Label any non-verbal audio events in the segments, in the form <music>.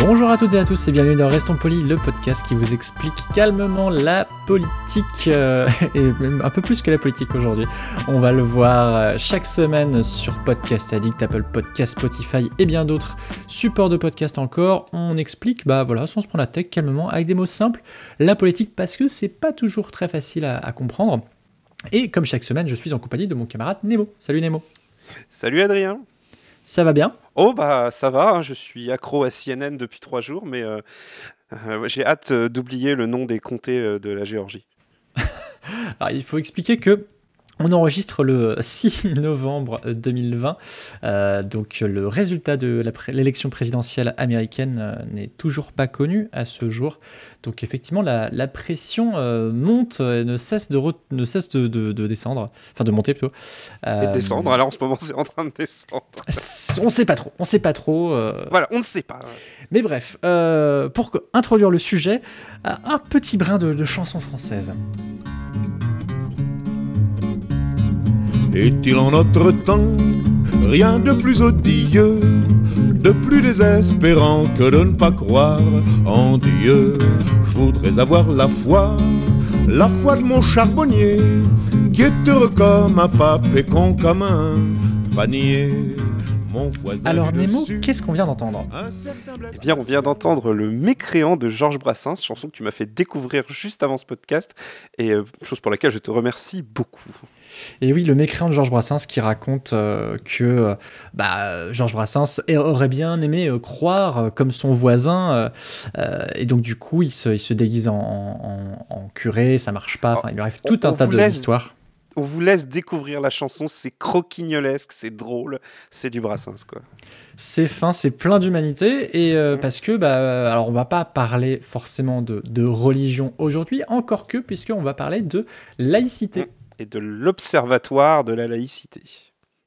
Bonjour à toutes et à tous et bienvenue dans Restons Polis, le podcast qui vous explique calmement la politique, euh, <laughs> et même un peu plus que la politique aujourd'hui. On va le voir euh, chaque semaine sur Podcast Addict, Apple Podcast, Spotify et bien d'autres supports de podcast encore. On explique, bah voilà, sans se prendre la tête, calmement, avec des mots simples, la politique parce que c'est pas toujours très facile à, à comprendre. Et comme chaque semaine, je suis en compagnie de mon camarade Nemo. Salut Nemo. Salut Adrien. Ça va bien? Oh bah ça va, hein, je suis accro à CNN depuis trois jours, mais euh, euh, j'ai hâte euh, d'oublier le nom des comtés de la Géorgie. <laughs> Il faut expliquer que on enregistre le <laughs> 6 novembre 2020, euh, donc le résultat de l'élection présidentielle américaine euh, n'est toujours pas connu à ce jour. Donc effectivement, la, la pression euh, monte et ne cesse de, ne cesse de, de- de descendre, enfin de monter plutôt. Et de descendre, alors en ce moment c'est en train de descendre. On sait pas trop, on sait pas trop. Voilà, on ne sait pas. mais bref, pour introduire le sujet, un petit brin de, de chanson française. Est-il en notre temps rien de plus odieux, de plus désespérant que de ne pas croire en Dieu? Je voudrais avoir la foi, la foi de mon charbonnier, qui est heureux comme un pape et con comme un panier. Mon voisin Alors Nemo, qu'est-ce qu'on vient d'entendre? Eh bien, on vient d'entendre Le Mécréant de Georges Brassens, chanson que tu m'as fait découvrir juste avant ce podcast, et euh, chose pour laquelle je te remercie beaucoup. Et oui, le mécréant de Georges Brassens qui raconte euh, que euh, bah, Georges Brassens aurait bien aimé euh, croire comme son voisin, et donc du coup il se, il se déguise en, en- en curé, ça marche pas, enfin il lui arrive On- tout un on tas d'histoires. On vous laisse découvrir la chanson, c'est croquignolesque, c'est drôle, c'est du Brassens quoi. C'est fin, c'est plein d'humanité, et euh, parce que, bah, alors on va pas parler forcément de, de religion aujourd'hui, encore que, puisqu'on va parler de laïcité. Et de l'Observatoire de la laïcité.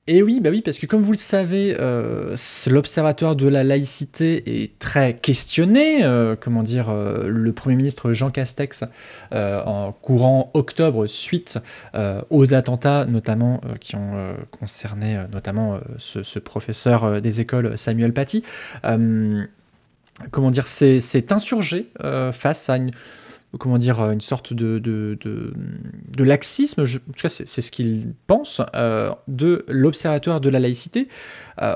Et oui, bah oui, parce que comme vous le savez, euh, l'Observatoire de la laïcité est très questionné. euh, comment dire, euh, le Premier ministre Jean Castex, en courant octobre, suite aux attentats, notamment qui ont concerné notamment ce, professeur des écoles Samuel Paty, comment dire, c'est insurgé face à une comment dire, une sorte de, laxisme, en tout cas c'est ce qu'il pense, euh, de l'Observatoire de la laïcité. Euh,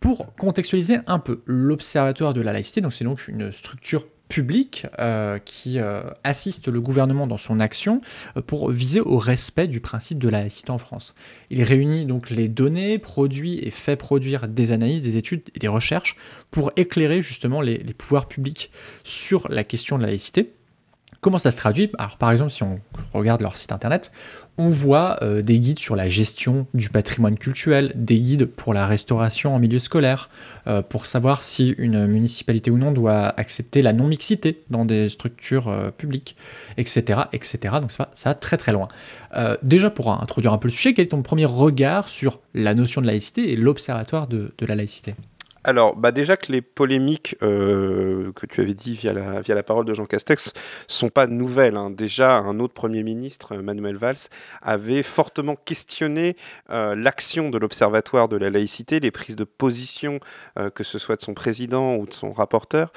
pour contextualiser un peu, l'Observatoire de la laïcité, c'est donc une structure publique euh, qui euh, assiste le gouvernement dans son action euh, pour viser au respect du principe de la laïcité en France. Il réunit donc les données, produit et fait produire des analyses, des études et des recherches pour éclairer justement les pouvoirs publics sur la question de la laïcité. Comment ça se traduit Alors par exemple, si on regarde leur site internet, on voit euh, des guides sur la gestion du patrimoine culturel, des guides pour la restauration en milieu scolaire, euh, pour savoir si une municipalité ou non doit accepter la non-mixité dans des structures euh, publiques, etc., etc. Donc ça va, très très loin. Déjà pour introduire un peu le sujet, quel est ton premier regard sur la notion de laïcité et l'observatoire de la laïcité? Alors, bah déjà que les polémiques euh, que tu avais dit via la, parole de Jean Castex sont pas nouvelles. hein. Déjà, un autre Premier ministre, euh, Manuel Valls, avait fortement questionné euh, l'action de l'Observatoire de la laïcité, les prises de position, que ce soit de son président ou de son rapporteur.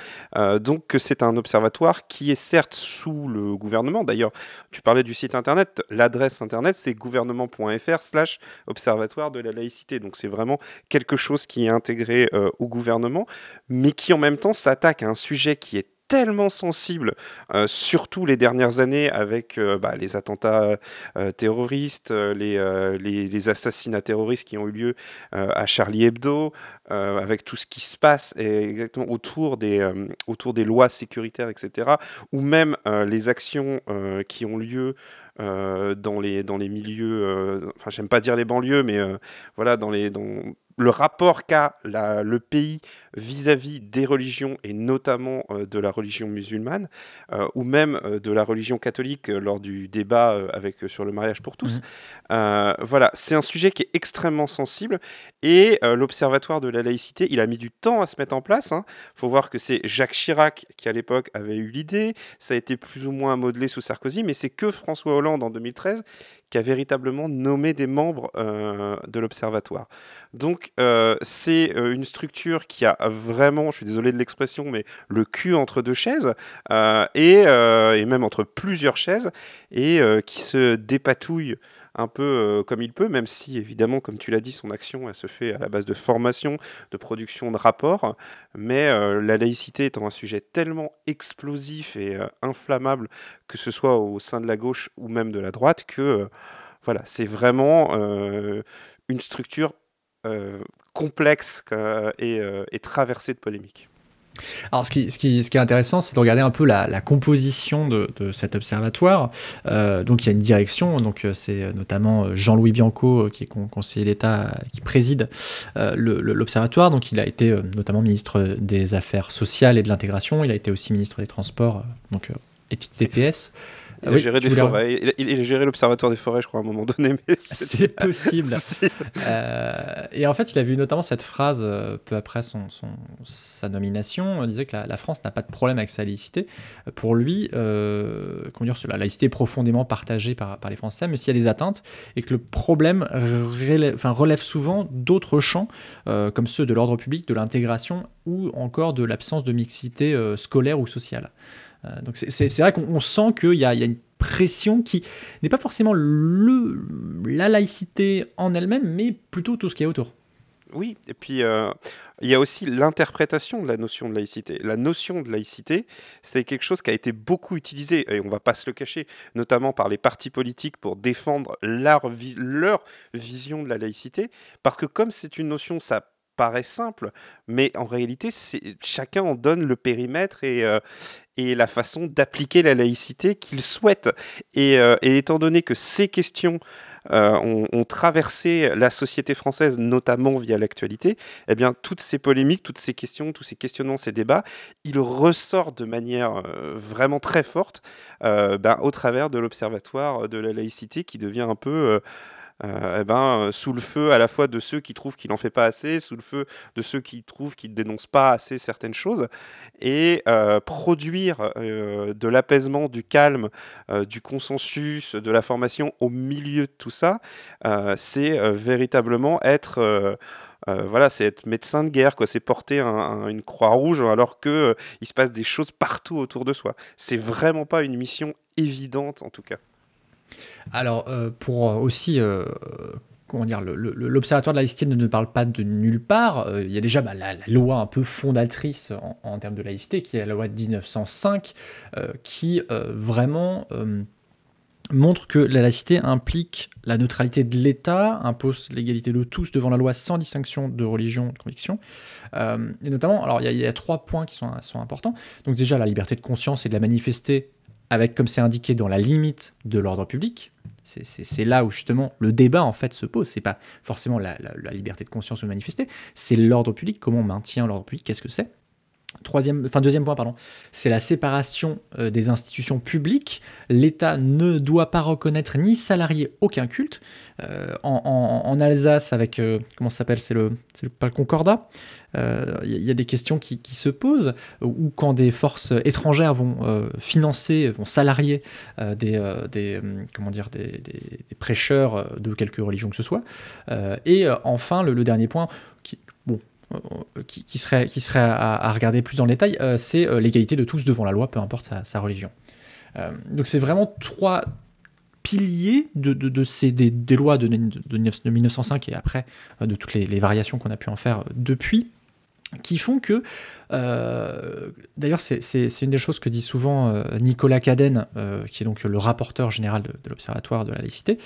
Donc, c'est un observatoire qui est certes sous le gouvernement. D'ailleurs, tu parlais du site internet. L'adresse internet, c'est gouvernement.fr slash observatoire de la laïcité. Donc, c'est vraiment quelque chose qui est intégré au gouvernement, mais qui en même temps s'attaque à un sujet qui est tellement sensible, euh, surtout les dernières années avec euh, bah, les attentats euh, terroristes, les, les, les assassinats terroristes qui ont eu lieu à Charlie Hebdo, avec tout ce qui se passe et exactement autour des, autour des lois sécuritaires, etc., ou même les actions qui ont lieu dans, les, dans les milieux, enfin j'aime pas dire les banlieues, mais voilà, dans les, dans, le rapport qu'a le pays vis-à-vis des religions et notamment euh, de la religion musulmane euh, ou même euh, de la religion catholique lors du débat avec sur le mariage pour tous. Mhm. voilà, c'est un sujet qui est extrêmement sensible et l'observatoire de la laïcité, il a mis du temps à se mettre en place. Il hein. faut voir que c'est Jacques Chirac qui à l'époque avait eu l'idée, ça a été plus ou moins modelé sous Sarkozy, mais c'est que François Hollande en 2013 qui a véritablement nommé des membres de l'observatoire. Donc euh, c'est euh, une structure qui a vraiment, je suis désolé de l'expression, mais le cul entre deux chaises, euh, et, et, même entre plusieurs chaises, et qui se dépatouille un peu comme il peut, même si évidemment, comme tu l'as dit, son action se fait à la base de formation, de production de rapports, mais la laïcité étant un sujet tellement explosif et inflammable, que ce soit au sein de la gauche ou même de la droite, que voilà, c'est vraiment une structure euh, complexe euh, euh, et, traversé de polémiques. Alors, ce qui, est intéressant, c'est de regarder un peu la, composition de, cet observatoire. donc, il y a une direction, donc c'est notamment Jean-Louis Bianco, qui est conseiller d'État, qui préside l'observatoire. Donc, il a été notamment ministre des Affaires sociales et de l'intégration. Il a été aussi ministre des Transports, donc éthique TPS. Il, a géré des forêts. Il, a géré l'Observatoire des forêts, je crois, à un moment donné. <laughs> C'est possible. euh, et en fait, il a vu notamment cette phrase euh, peu après son, son, sa nomination. Il disait que la, France n'a pas de problème avec sa laïcité. Pour lui, euh, dire, la laïcité est profondément partagée par, par les Français, mais s'il y a des atteintes, et que le problème relève, enfin, relève souvent d'autres champs, euh, comme ceux de l'ordre public, de l'intégration ou encore de l'absence de mixité scolaire ou sociale. Euh, donc c'est vrai qu'on sent qu'il y, a une pression qui n'est pas forcément la laïcité en elle-même, mais plutôt tout ce qui est autour. Oui, et puis euh, il y a aussi l'interprétation de la notion de laïcité. La notion de laïcité, c'est quelque chose qui a été beaucoup utilisé, et on ne va pas se le cacher, notamment par les partis politiques pour défendre leur, leur vision de la laïcité, parce que comme c'est une notion, ça paraît simple, mais en réalité, chacun en donne le périmètre et, euh, et la façon d'appliquer la laïcité qu'il souhaite. Et, euh, étant donné que ces questions euh, ont, traversé la société française, notamment via l'actualité, eh bien, toutes ces polémiques, toutes ces questions, tous ces questionnements, ces débats, ils ressortent de manière vraiment très forte ben, au travers de l'Observatoire de la laïcité qui devient un peu eh ben, euh, sous le feu à la fois de ceux qui trouvent qu'il n'en fait pas assez, sous le feu de ceux qui trouvent qu'il ne dénonce pas assez certaines choses, et euh, produire de l'apaisement, du calme, du consensus, de la formation au milieu de tout ça, c'est véritablement être... voilà, c'est être médecin de guerre, quoi. C'est porter une croix rouge alors que il se passe des choses partout autour de soi. C'est vraiment pas une mission évidente, en tout cas. Alors, euh, pour aussi euh, comment dire, l'Observatoire de la laïcité ne, parle pas de nulle part. Euh, il y a déjà bah, la, loi un peu fondatrice en, termes de laïcité, qui est la loi de 1905, qui vraiment montre que la laïcité implique la neutralité de l'État, impose l'égalité de tous devant la loi sans distinction de religion, de conviction. et notamment, alors il y, a trois points qui sont importants. Donc déjà, la liberté de conscience et de la manifester avec, comme c'est indiqué, dans la limite de l'ordre public. C'est là où justement le débat en fait se pose. C'est pas forcément la, liberté de conscience ou de manifester, c'est l'ordre public. Comment on maintient l'ordre public Qu'est-ce que c'est Troisième, enfin deuxième point, pardon, c'est la séparation euh, des institutions publiques. L'État ne doit pas reconnaître ni salarier aucun culte. Euh, en, Alsace, avec euh, comment ça s'appelle, c'est le, pas le Concordat. Il y, a des questions qui, se posent ou quand des forces étrangères vont financer, vont salarier des, des, comment dire, des, prêcheurs de quelque religion que ce soit. et enfin, le, le dernier point, bon, euh, qui, serait, qui serait à, regarder plus dans le détail, euh, c'est euh, l'égalité de tous devant la loi, peu importe sa, religion. donc c'est vraiment trois piliers de, de, ces, des, lois de, de, 1905 et après de toutes les, variations qu'on a pu en faire depuis qui font que, d'ailleurs c'est une des choses que dit souvent Nicolas Cadenne, qui est donc le rapporteur général de, l'Observatoire de la laïcité,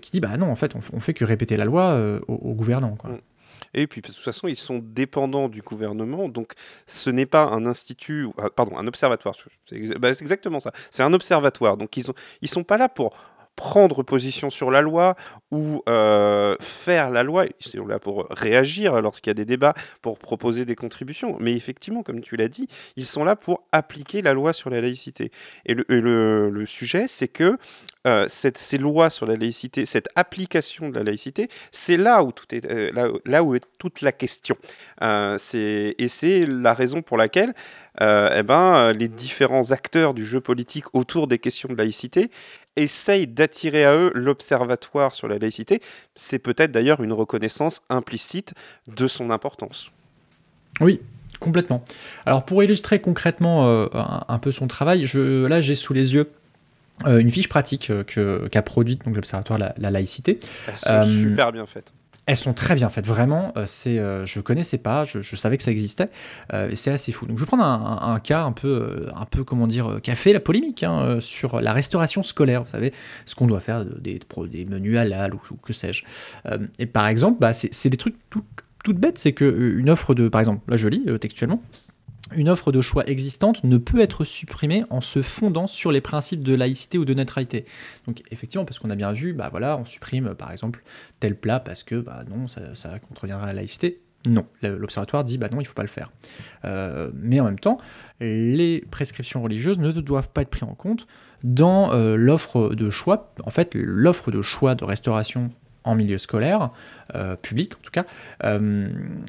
qui dit bah non en fait on, on fait que répéter la loi aux au gouvernants. Quoi. Et puis, de toute façon, ils sont dépendants du gouvernement. Donc, ce n'est pas un institut, ah, pardon, un observatoire. C'est bah, exactement ça. C'est un observatoire. Donc, ils ne ils sont pas là pour prendre position sur la loi ou euh, faire la loi. Ils sont là pour réagir lorsqu'il y a des débats, pour proposer des contributions. Mais effectivement, comme tu l'as dit, ils sont là pour appliquer la loi sur la laïcité. Et le, et le- le sujet, c'est que euh, cette, ces lois sur la laïcité, cette application de la laïcité, c'est là où tout est, euh, là, là où est toute la question. Euh, et c'est la raison pour laquelle eh ben, les différents acteurs du jeu politique autour des questions de laïcité essayent d'attirer à eux l'observatoire sur la laïcité. C'est peut-être d'ailleurs une reconnaissance implicite de son importance. Oui, complètement. Alors pour illustrer concrètement un, un peu son travail, je, là j'ai sous les yeux une fiche pratique euh, qu'a produite donc l'Observatoire de la, la laïcité. Elles sont Euh, super bien faites. Elles sont très bien faites, vraiment. euh, c'est, euh, je connaissais pas, je, je savais que ça existait. euh, et c'est assez fou. Donc je vais prendre un, un- un cas un peu, euh, un peu comment dire, euh, qui a fait la polémique hein, euh, sur la restauration scolaire. Vous savez, ce qu'on doit faire de- des, des menus halal ou, ou que sais-je. Euh, et par exemple, bah, c'est, des trucs tout, toutes bêtes. C'est que euh, une offre de, par exemple, là je lis euh, textuellement. Une offre de choix existante ne peut être supprimée en se fondant sur les principes de laïcité ou de neutralité. Donc effectivement, parce qu'on a bien vu, bah voilà, on supprime euh, par exemple tel plat parce que bah non, ça, ça contreviendra à la laïcité. Non, l'observatoire dit bah non, il faut pas le faire. Euh, mais en même temps, les prescriptions religieuses ne doivent pas être prises en compte dans euh, l'offre de choix. En fait, l'offre de choix de restauration en milieu scolaire, public en tout cas,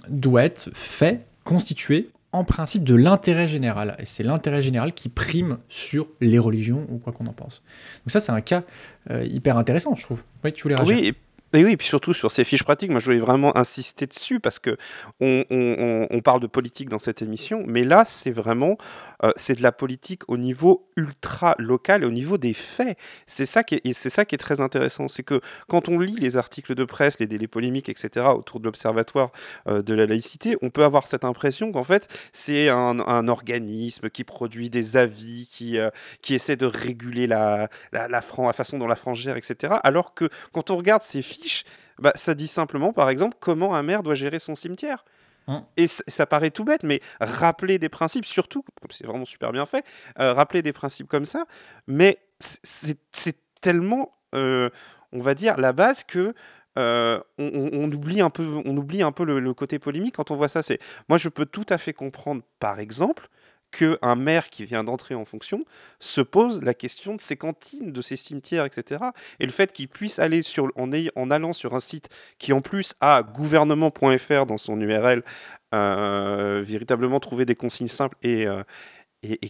doit être fait, constitué en principe de l'intérêt général. Et c'est l'intérêt général qui prime sur les religions ou quoi qu'on en pense. Donc ça, c'est un cas euh, hyper intéressant, je trouve. Oui, tu voulais Oui, et, et oui, puis surtout sur ces fiches pratiques, moi je voulais vraiment insister dessus parce que on, parle de politique dans cette émission, mais là c'est vraiment euh, c'est de la politique au niveau ultra local et au niveau des faits. C'est ça qui est, et c'est ça qui est très intéressant, c'est que quand on lit les articles de presse, les délais polémiques, etc. autour de l'observatoire euh, de la laïcité, on peut avoir cette impression qu'en fait c'est un, organisme qui produit des avis, qui euh, qui essaie de réguler la la, la façon dont la France gère, etc. Alors que quand on regarde ces fiches, bah, ça dit simplement, par exemple, comment un maire doit gérer son cimetière. Hein. Et ça paraît tout bête, mais rappeler des principes, surtout, c'est vraiment super bien fait, euh, rappeler des principes comme ça, mais c'est tellement, euh, on va dire, la base que euh, on, on- on oublie un peu, on oublie un peu le, le côté polémique quand on voit ça. C'est moi, je peux tout à fait comprendre, par exemple, qu'un maire qui vient d'entrer en fonction se pose la question de ses cantines, de ses cimetières, etc. Et le fait qu'il puisse aller en, allant sur un site qui en plus a gouvernement.fr dans son URL, euh, véritablement trouver des consignes simples et, euh,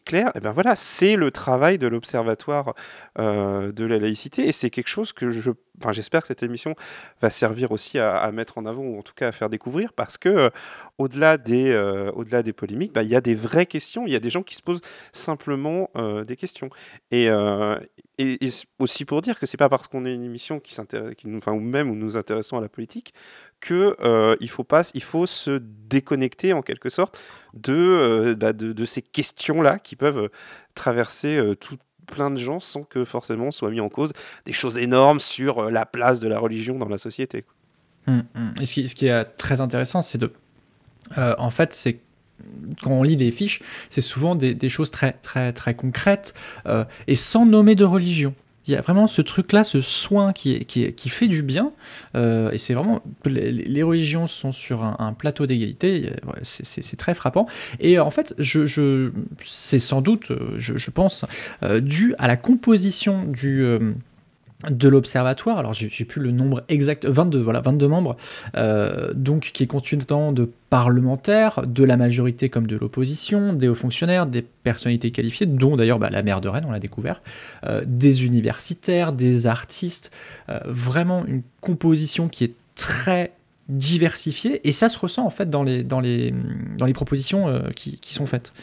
claires, et ben voilà, c'est le travail de l'Observatoire euh, de la laïcité et c'est quelque chose que je, enfin, j'espère que cette émission va servir aussi à, mettre en avant ou en tout cas à faire découvrir parce que euh, au-delà des, euh, au-delà des polémiques, bah, il y a des vraies questions, il y a des gens qui se posent simplement euh, des questions. Et, aussi pour dire que c'est pas parce qu'on est une émission qui s'intéresse, nous, enfin, ou même où nous intéressons à la politique, que il faut pas, il faut se déconnecter en quelque sorte de, bah, de, de ces questions-là qui peuvent traverser tout plein de gens sans que forcément soient mis en cause des choses énormes sur euh, la place de la religion dans la société. Hum, hum. Et ce qui, est très intéressant, c'est de. euh, en fait, c'est. Quand on lit des fiches, c'est souvent des, choses très, très, très concrètes euh, et sans nommer de religion. Il y a vraiment ce truc-là, ce soin qui, fait du bien. euh, et c'est vraiment. Les, les religions sont sur un, plateau d'égalité. c'est- très frappant. Et en fait, c'est sans doute, euh, je, je pense, euh, dû à la composition du. De l'observatoire, alors j'ai plus le nombre exact, 22, voilà, 22 membres, euh, donc qui est constitué notamment de parlementaires, de la majorité comme de l'opposition, des hauts fonctionnaires, des personnalités qualifiées, dont d'ailleurs bah, la maire de Rennes, on l'a découvert, euh, des universitaires, des artistes, euh, vraiment une composition qui est très diversifiée, et ça se ressent en fait dans les, dans les, dans les propositions qui, qui sont faites.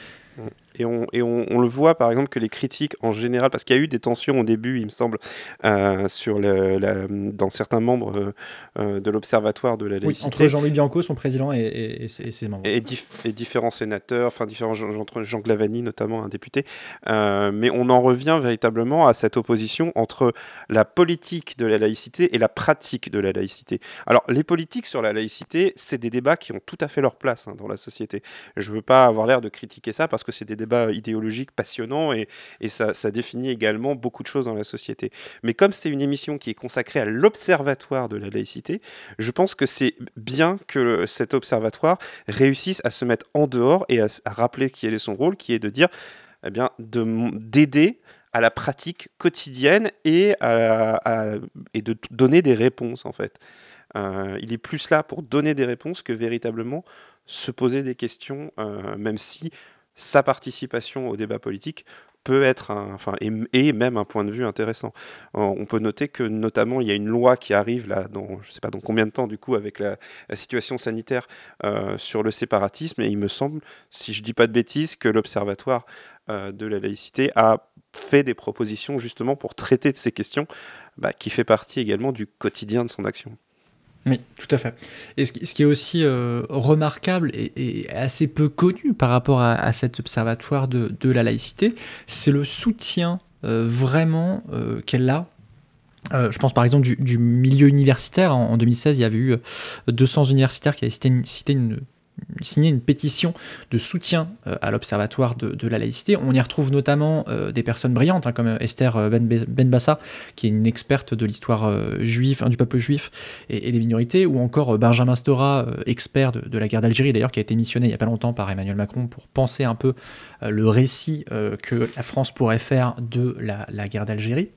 Et, on, et on, on le voit par exemple que les critiques en général, parce qu'il y a eu des tensions au début, il me semble, euh, sur le, la- dans certains membres euh, euh, de l'Observatoire de la Oui, laïcité. entre Jean-Louis Bianco, son président, et, et- et ses membres. et, dif- et différents sénateurs, enfin différents Jean, Jean- Glavani notamment, un député. Euh, mais on en revient véritablement à cette opposition entre la politique de la laïcité et la pratique de la laïcité. Alors les politiques sur la laïcité, c'est des débats qui ont tout à fait leur place hein, dans la société. Je veux pas avoir l'air de critiquer ça parce que c'est des débats idéologique passionnant et, ça, définit également beaucoup de choses dans la société. Mais comme c'est une émission qui est consacrée à l'observatoire de la laïcité, je pense que c'est bien que cet observatoire réussisse à se mettre en dehors et à, rappeler qui est son rôle, qui est de dire, eh bien, d'aider à la pratique quotidienne et de donner des réponses en fait. Euh, il est plus là pour donner des réponses que véritablement se poser des questions, euh, même si sa participation au débat politique peut être, un, enfin, et, même un point de vue intéressant. Euh, on peut noter que notamment il y a une loi qui arrive là, dans je sais pas dans combien de temps du coup avec la, situation sanitaire sur le séparatisme, et il me semble, si je dis pas de bêtises, que l'observatoire de la laïcité a fait des propositions justement pour traiter de ces questions, bah, qui fait partie également du quotidien de son action. Oui, tout à fait. Et ce qui, est aussi euh, remarquable et, assez peu connu par rapport à, cet observatoire de, la laïcité, c'est le soutien euh, vraiment euh, qu'elle a je pense par exemple du, milieu universitaire. En, 2016, il y avait eu 200 universitaires qui avaient cité une, signé une pétition de soutien euh, à l'Observatoire de, la laïcité. On y retrouve notamment euh, des personnes brillantes, hein, comme Esther Ben Benbassa, qui est une experte de l'histoire euh, juive, du peuple juif et, des minorités, ou encore Benjamin Stora, expert de, la guerre d'Algérie, d'ailleurs, qui a été missionné il n'y a pas longtemps par Emmanuel Macron pour penser un peu le récit que la France pourrait faire de la guerre d'Algérie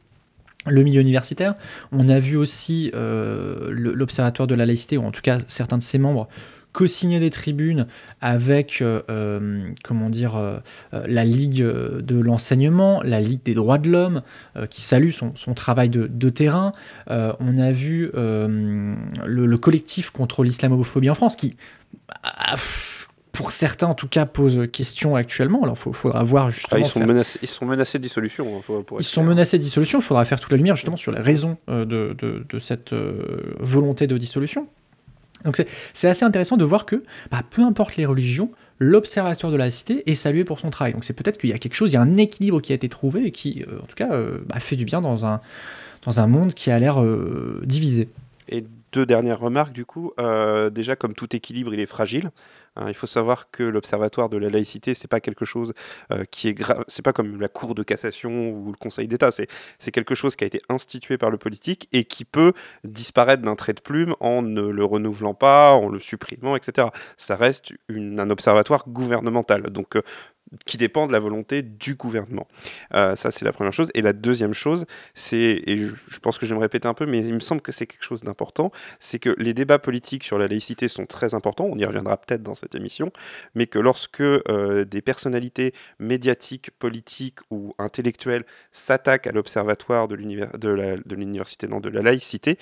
le milieu universitaire. On a vu aussi l'Observatoire de la laïcité, ou en tout cas certains de ses membres, co-signer des tribunes avec, euh, euh, comment dire, euh, la Ligue de l'enseignement, la Ligue des droits de l'homme, qui salue son, travail de, terrain. on a vu le, collectif contre l'islamophobie en France, qui pour certains en tout cas pose question actuellement. Alors il faudra voir ah, justement. ils, sont menacés, ils sont menacés de dissolution. Hein, ils sont menacés de dissolution. Il faudra faire toute la lumière justement sur les raisons de, de, cette volonté de dissolution. Donc c'est assez intéressant de voir que, bah, peu importe les religions, l'observatoire de la cité est salué pour son travail. Donc c'est peut-être qu'il y a quelque chose, il y a un équilibre qui a été trouvé et qui, euh, en tout cas, euh, bah, fait du bien dans un, dans un monde qui a l'air euh, divisé. Et deux dernières remarques, du coup. déjà, comme tout équilibre, il est fragile. Hein, il faut savoir que l'Observatoire de la laïcité, c'est pas quelque chose euh, qui est grave, c'est pas comme la Cour de cassation ou le Conseil d'État, c'est, quelque chose qui a été institué par le politique et qui peut disparaître d'un trait de plume en ne le renouvelant pas, en le supprimant, etc. Ça reste un observatoire gouvernemental. Donc, euh, qui dépend de la volonté du gouvernement. Euh, ça, c'est la première chose. Et la deuxième chose, c'est, et je, pense que je vais me répéter un peu, mais il me semble que c'est quelque chose d'important, c'est que les débats politiques sur la laïcité sont très importants, on y reviendra peut-être dans cette émission, mais que lorsque euh, des personnalités médiatiques, politiques ou intellectuelles s'attaquent à l'observatoire de l'université, non, de la laïcité,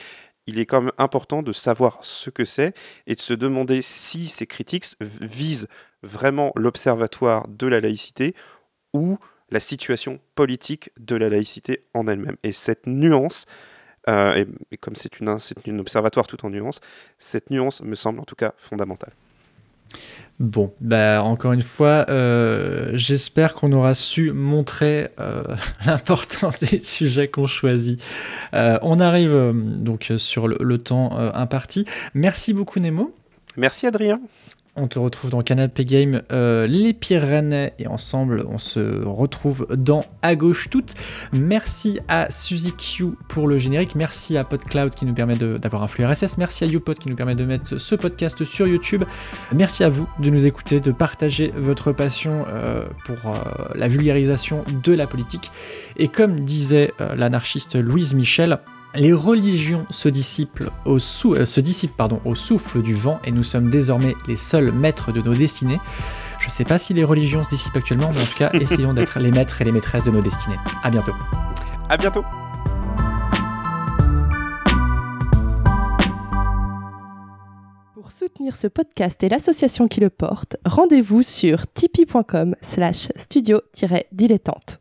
il est quand même important de savoir ce que c'est et de se demander si ces critiques visent vraiment l'observatoire de la laïcité ou la situation politique de la laïcité en elle-même. Et cette nuance, euh, et, comme c'est une, une observatoire tout en nuance, cette nuance me semble en tout cas fondamentale. Bon, bah encore une fois, euh, j'espère qu'on aura su montrer euh, <laughs> l'importance des sujets qu'on choisit. on arrive donc sur le temps imparti. Merci beaucoup Nemo. Merci Adrien. On te retrouve dans Canapé Game, euh, les Pyrénées, et ensemble, on se retrouve dans À gauche toute. Merci à Suzy Q pour le générique. Merci à PodCloud qui nous permet d'avoir un flux RSS. Merci à YouPod qui nous permet de mettre ce podcast sur YouTube. Merci à vous de nous écouter, de partager votre passion euh, pour euh, la vulgarisation de la politique. Et comme disait l'anarchiste Louise Michel, les religions se dissipent, au, euh, se dissipent pardon, au souffle du vent et nous sommes désormais les seuls maîtres de nos destinées. Je ne sais pas si les religions se dissipent actuellement, mais en tout cas, <laughs> essayons d'être les maîtres et les maîtresses de nos destinées. À bientôt. À bientôt. Pour soutenir ce podcast et l'association qui le porte, rendez-vous sur tipeee.com slash studio-dilettante.